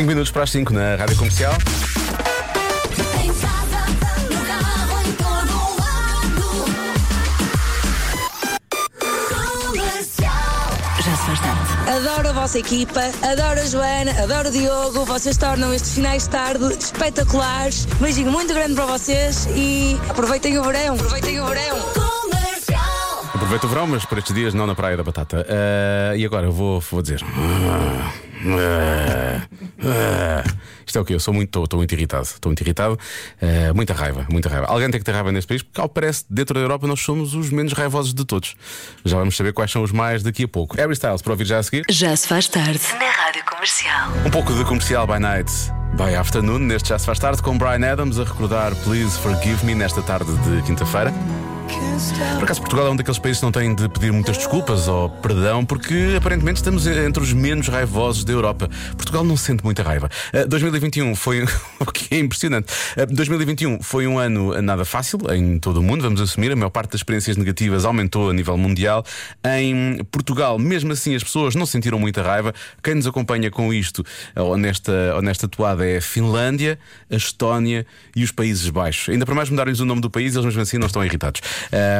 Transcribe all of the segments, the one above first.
5 minutos para as 5 na Rádio Comercial. Adoro a vossa equipa, adoro a Joana, adoro o Diogo. Vocês tornam estes finais de tarde espetaculares. Beijinho muito grande para vocês e aproveitem o verão. Aproveitem o verão. Aproveita o verão, mas por estes dias não na Praia da Batata. Ah, e agora eu vou, vou dizer. Ah, ah. Isto é o quê? Eu sou muito, estou muito irritado. Estou muito irritado. Ah, muita raiva, muita raiva. Alguém tem que ter raiva neste país, porque ao que parece, dentro da Europa, nós somos os menos raivosos de todos. Já vamos saber quais são os mais daqui a pouco. Harry Styles, para ouvir já a seguir. Já se faz tarde. Na Rádio Comercial. Um pouco de comercial by night. By afternoon, neste já se faz tarde, com Brian Adams a recordar Please Forgive Me nesta tarde de quinta-feira. Por acaso, Portugal é um daqueles países que não tem de pedir muitas desculpas ou perdão, porque aparentemente estamos entre os menos raivosos da Europa. Portugal não sente muita raiva. Uh, 2021 foi. o que é impressionante. Uh, 2021 foi um ano nada fácil em todo o mundo, vamos assumir. A maior parte das experiências negativas aumentou a nível mundial. Em Portugal, mesmo assim, as pessoas não sentiram muita raiva. Quem nos acompanha com isto, ou nesta, ou nesta toada, é a Finlândia, a Estónia e os Países Baixos. Ainda para mais mudarem-lhes o nome do país, eles mesmo assim não estão irritados.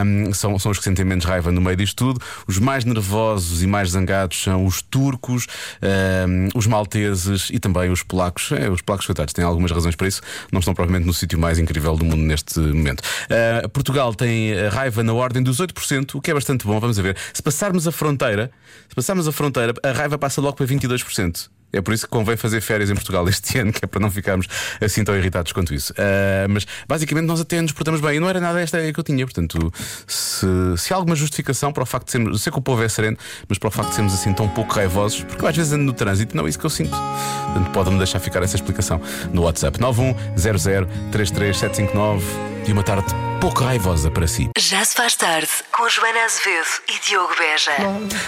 Um, são, são os que sentem menos raiva no meio disto tudo. Os mais nervosos e mais zangados são os turcos, um, os malteses e também os polacos. É, os polacos, coitados, têm algumas razões para isso. Não estão provavelmente no sítio mais incrível do mundo neste momento. Uh, Portugal tem a raiva na ordem dos 8%, o que é bastante bom. Vamos ver. Se passarmos a fronteira, se passarmos a fronteira, a raiva passa logo para 22%. É por isso que convém fazer férias em Portugal este ano, que é para não ficarmos assim tão irritados quanto isso. Ah, mas basicamente nós até nos portamos bem e não era nada esta ideia que eu tinha. Portanto, se, se há alguma justificação para o facto de sermos. Eu sei que o povo é sereno, mas para o facto de sermos assim tão pouco raivosos, porque às vezes ando no trânsito, não é isso que eu sinto. Portanto, pode-me deixar ficar essa explicação no WhatsApp 910033759 e uma tarde pouco raivosa para si. Já se faz tarde. Com Joana Azevedo e Diogo Beja.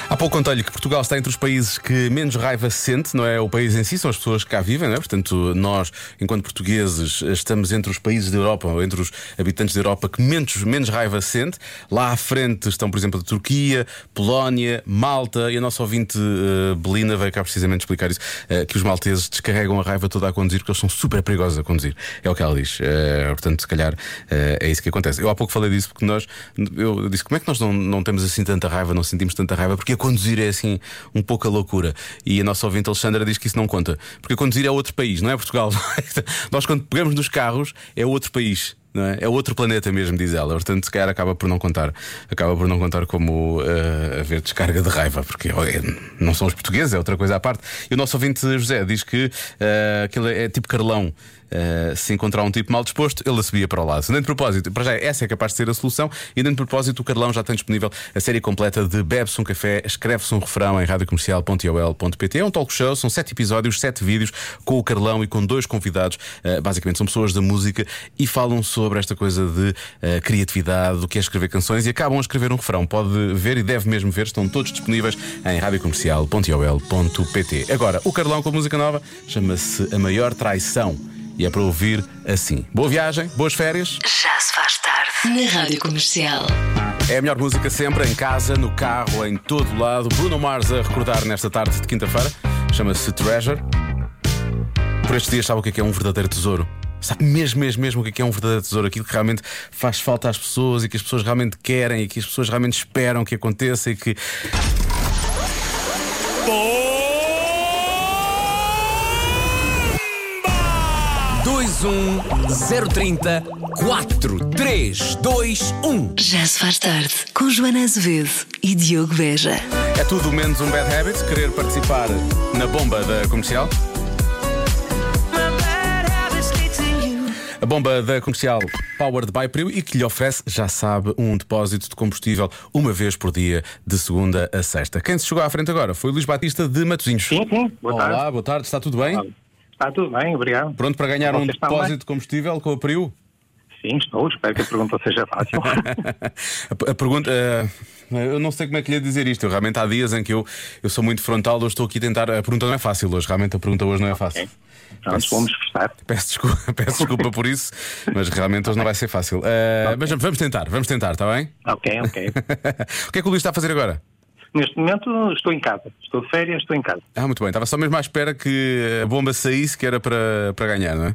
Há pouco contei-lhe que Portugal está entre os países que menos raiva se sente, não é o país em si, são as pessoas que cá vivem, não é? Portanto, nós, enquanto portugueses, estamos entre os países da Europa, ou entre os habitantes da Europa que menos, menos raiva se sente. Lá à frente estão, por exemplo, a Turquia, Polónia, Malta, e a nossa ouvinte eh, Belina veio cá precisamente explicar isso: eh, que os malteses descarregam a raiva toda a conduzir porque eles são super perigosos a conduzir. É o que ela diz. Eh, portanto, se calhar é isso que acontece. Eu há pouco falei disso porque nós, eu disse, como é que nós não, não temos assim tanta raiva, não sentimos tanta raiva? Porque a conduzir é assim um pouco a loucura. E a nossa ouvinte Alexandra diz que isso não conta. Porque a conduzir é outro país, não é Portugal. nós, quando pegamos nos carros, é outro país. É? é outro planeta mesmo, diz ela. Portanto, se calhar acaba por não contar. Acaba por não contar como uh, haver descarga de raiva, porque é- não são os portugueses, é outra coisa à parte. E o nosso ouvinte José diz que uh, aquilo é tipo Carlão. Uh, se encontrar um tipo mal disposto, ele a subia para o lado. Nem de propósito, para já essa é capaz de ser a solução. E nem de propósito, o Carlão já tem disponível a série completa de Bebe-se um café, escreve-se um refrão em radiocomercial.ol.pt. É um talk show, são sete episódios, sete vídeos com o Carlão e com dois convidados. Uh, basicamente, são pessoas da música e falam sobre esta coisa de uh, criatividade, do que é escrever canções e acabam a escrever um refrão. Pode ver e deve mesmo ver, estão todos disponíveis em radiocomercial.ol.pt. Agora, o Carlão com a música nova chama-se A Maior Traição e é para ouvir assim. Boa viagem, boas férias. Já se faz tarde. Na Rádio Comercial. É a melhor música sempre, em casa, no carro, em todo lado. Bruno Mars a recordar nesta tarde de quinta-feira. Chama-se Treasure. Por estes dias, sabe o que é, que é um verdadeiro tesouro? Sabe mesmo, mesmo, mesmo o que é, que é um verdadeiro tesouro? Aquilo que realmente faz falta às pessoas e que as pessoas realmente querem e que as pessoas realmente esperam que aconteça e que. 030 432 Já se faz tarde. Com Joana Azevedo e Diogo Beja. É tudo menos um bad habit querer participar na bomba da comercial. A bomba da comercial Powered by Priu e que lhe oferece, já sabe, um depósito de combustível uma vez por dia, de segunda a sexta. Quem se chegou à frente agora foi o Luís Batista de Matosinhos. Sim, sim. Boa Olá, tarde. boa tarde, está tudo bem? Está tudo bem, obrigado. Pronto para ganhar um Vocês estão depósito bem? de combustível com a Priu? Sim, estou. Espero que a pergunta seja fácil. A, pergunta. eh, eu não sei como é que lhe ia dizer isto. Eu, realmente há dias em que eu, eu sou muito frontal, hoje estou aqui a tentar. A pergunta não é fácil hoje, realmente a pergunta hoje não é fácil. Pronto, vamos esforçar. Peço desculpa, peço desculpa por isso, mas realmente hoje não vai ser fácil. Eh, Mas vamos tentar, vamos tentar, está bem? Ok, ok. o que é que o Luís está a fazer agora? Neste momento estou em casa. Estou de férias, estou em casa. Ah, muito bem. Estava só mesmo à espera que a bomba saísse, que era para, para ganhar, não é?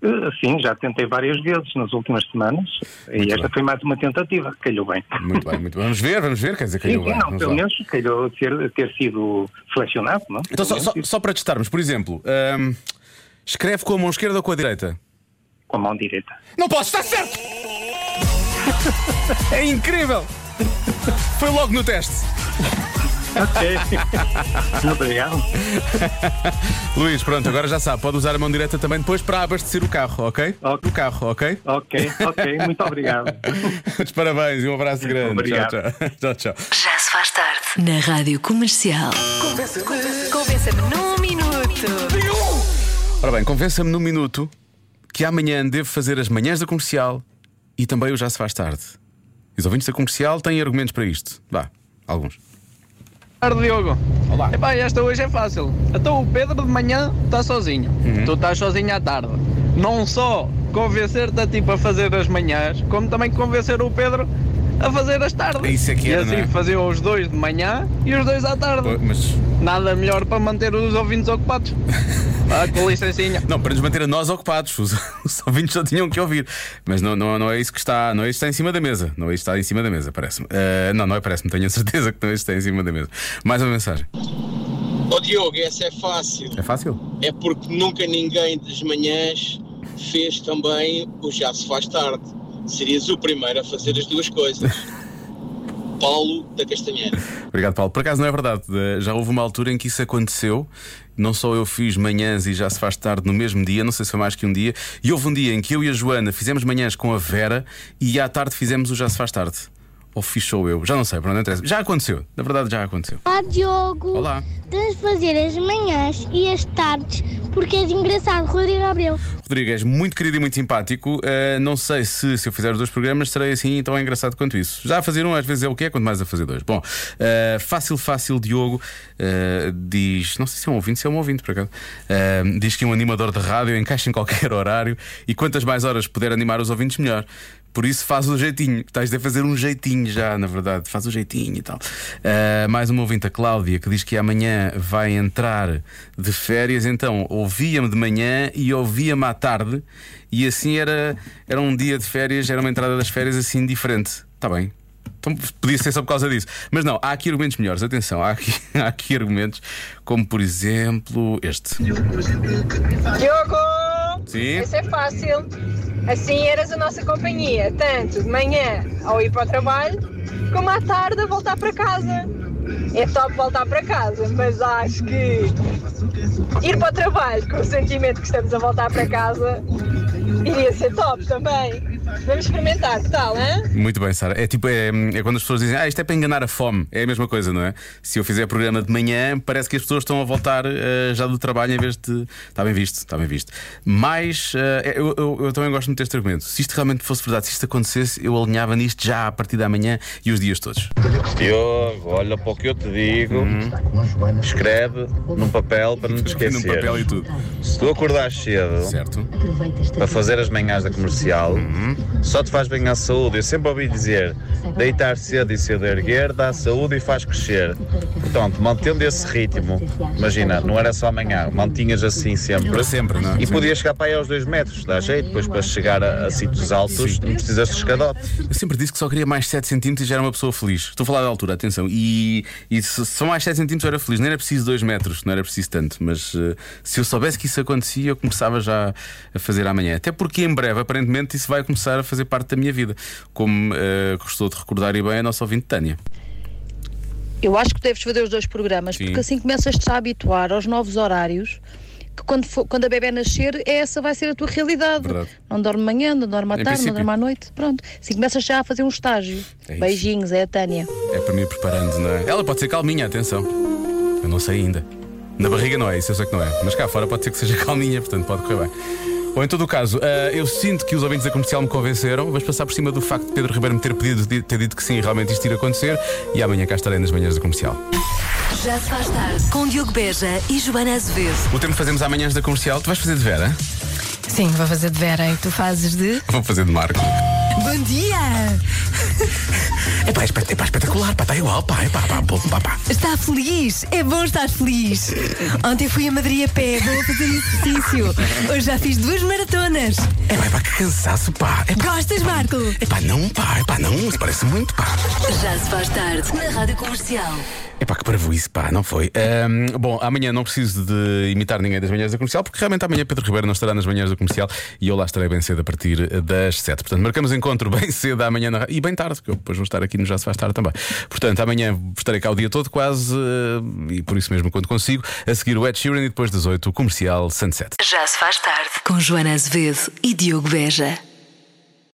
Eh, Sim, já tentei várias vezes nas últimas semanas e Muito esta bem. foi mais uma tentativa. Calhou bem. Muito bem, muito bem. Vamos ver, vamos ver. Quer dizer, calhou sim, bem. não, Vamos pelo lá. menos calhou ter, ter sido selecionado, não? Então, só, só, só para testarmos, por exemplo, ahm, escreve com a mão esquerda ou com a direita? Com a mão direita. Não posso, está certo! é incrível! Foi logo no teste. Ok. Obrigado. Luís, pronto, agora já sabe, pode usar a mão direta também depois para abastecer o carro, ok? Ok. O carro, ok? Ok, ok, muito obrigado. Muitos parabéns e um abraço grande. Obrigado. Tchau, tchau. tchau, tchau. Já se faz tarde. Na Rádio Comercial. Convença-me num minuto. Ora bem, convença-me num minuto que amanhã devo fazer as manhãs da comercial e também o já se faz tarde. E os ouvintes da comercial têm argumentos para isto. Vá, alguns. Tarde, Diogo. Olá. Epá, esta hoje é fácil. Então o Pedro de manhã está sozinho. Uhum. Tu estás sozinho à tarde. Não só convencer-te a ti para fazer as manhãs, como também convencer o Pedro a fazer as tardes. Isso é que e era, assim é? faziam os dois de manhã e os dois à tarde. Mas. Nada melhor para manter os ouvintes ocupados. Ah, com licencinha. Não, para nos manter a nós ocupados, os, os ouvintes só tinham que ouvir. Mas não, não, não é isso que está, não é isso que está em cima da mesa. Não é isso que está em cima da mesa, parece-me. Ah, não, não é parece-me, tenho a certeza que não é isso que está em cima da mesa. Mais uma mensagem. Ó Diogo, essa é fácil. É fácil? É porque nunca ninguém das manhãs fez também o Já se faz tarde. Serias o primeiro a fazer as duas coisas. Paulo da Castanheira. Obrigado, Paulo. Por acaso não é verdade. Eh, Já houve uma altura em que isso aconteceu. Não só eu fiz manhãs e já se faz tarde no mesmo dia, não sei se foi mais que um dia. E houve um dia em que eu e a Joana fizemos manhãs com a Vera e à tarde fizemos o Já se faz tarde. Ou fiz sou eu, já não sei, para onde interessa. Já aconteceu, na verdade já aconteceu. Olá Diogo, Olá. tens de fazer as manhãs e as tardes porque és engraçado, Rodrigo Abreu. Rodrigo, és muito querido e muito simpático. Eh, não sei se, se eu fizer os dois programas serei assim tão engraçado quanto isso. Já a fazer um às vezes é o que é, quanto mais a fazer dois. Bom, eh, fácil, fácil, Diogo eh, diz, não sei se é um ouvinte, se é um ouvinte por acaso, diz que um animador de rádio encaixa em qualquer horário e quantas mais horas puder animar os ouvintes, melhor. Por isso faz o jeitinho. Estás a fazer um jeitinho já, na verdade. Faz o jeitinho e tal. Eh, mais uma ouvinte, a Cláudia, que diz que amanhã vai entrar de férias. Então ouvia-me de manhã e ouvia-me à tarde. E assim era, era um dia de férias, era uma entrada das férias assim diferente. Está bem. Então podia ser só por causa disso. Mas não, há aqui argumentos melhores. Atenção, há aqui, há aqui argumentos como, por exemplo, este. Diogo! Sim. Isso é fácil. Assim eras a nossa companhia, tanto de manhã ao ir para o trabalho, como à tarde a voltar para casa. É top voltar para casa, mas acho que ir para o trabalho com o sentimento que estamos a voltar para casa iria ser top também. Vamos experimentar, que tal, hein? Muito bem, Sara. É tipo, é, é quando as pessoas dizem, ah, isto é para enganar a fome. É a mesma coisa, não é? Se eu fizer programa de manhã, parece que as pessoas estão a voltar eh, já do trabalho em vez de. Está bem visto, está bem visto. Mas eh, eu, eu- eu também gosto muito deste argumento. Se isto realmente fosse verdade, se isto acontecesse, eu alinhava nisto já a partir da manhã e os dias todos. Diogo, olha para o que eu te digo, escreve num papel para não te Num esquecer. papel e tudo. Se tu acordares cedo Certo? para fazer as manhãs da comercial, só te faz bem à saúde. Eu sempre ouvi dizer: deitar cedo e cedo erguer dá saúde e faz crescer. Portanto, mantendo esse ritmo, imagina, não era só amanhã, mantinhas assim sempre. Para sempre, não é? E Sim. podias chegar para aí aos dois metros, dá jeito, depois para chegar a, a sítios altos não precisas de escadote. Eu sempre disse que só queria mais 7 centímetros e já era uma pessoa feliz. Estou a falar da altura, atenção. E, e se só mais 7 centímetros eu era feliz. Não era preciso 2 metros, não era preciso tanto. Mas eh, se eu soubesse que isso acontecia, eu começava já a fazer amanhã. Até porque em breve, aparentemente, isso vai começar a fazer parte da minha vida. Como eh, gostou de recordar e bem a nossa ouvinte Tânia. Eu acho que deves fazer os dois programas, Sim. porque assim começas-te a habituar aos novos horários. Que quando, for- quando a bebé nascer, essa vai ser a tua realidade. Verdade. Não dorme manhã, não dorme à tarde, princípio. não dorme à noite. Pronto. Assim começas já a fazer um estágio. É. Beijinhos, é a Tânia. É para me ir preparando, não é? Ela pode ser calminha, atenção. Eu não sei ainda. Na barriga não é, isso eu sei que não é. Mas cá fora pode ser que seja calminha, portanto pode correr bem. Ou em todo o caso, ah, eu sinto que os ouvintes da comercial me convenceram. Vamos passar por cima do facto de Pedro Ribeiro me ter pedido, de- ter dito que sim, realmente isto ir acontecer. E amanhã cá estarei nas manhãs da comercial. Já se faz tarde. Com Diogo Beja e Joana Azevedo. O tempo que fazemos amanhãs da comercial, tu vais fazer de Vera? Sim, vou fazer de Vera e tu fazes de. Vou fazer de Marco. Bom dia! É espet- epá, espetacular, pá, está igual, pá, epá, pá, pá, pá, pá. Está feliz? É bom estar feliz. Ontem fui a Madrid a pé, vou fazer exercício. Hoje já fiz duas maratonas. Epá, epá, que cansaço, pá. Epá, Gostas, Marco? epá, não, pá, epá, não, isso parece muito, pá. Já se faz tarde na Rádio Comercial. Epá, que isso, pá, não foi. Ahm, bom, amanhã não preciso de imitar ninguém das manhãs da comercial, porque realmente amanhã Pedro Ribeiro não estará nas manhãs da comercial e eu lá estarei bem cedo a partir das 7. Portanto, marcamos encontro bem cedo amanhã na... e bem tarde, porque eu depois vou estar aqui no Já Se Faz Tarde também. Portanto, amanhã estarei cá o dia todo, quase, eh, e por isso mesmo quando consigo. A seguir o Ed Sheeran e depois das 8 o comercial Sunset. Já se faz tarde com Joana Azevedo e Diogo Beja.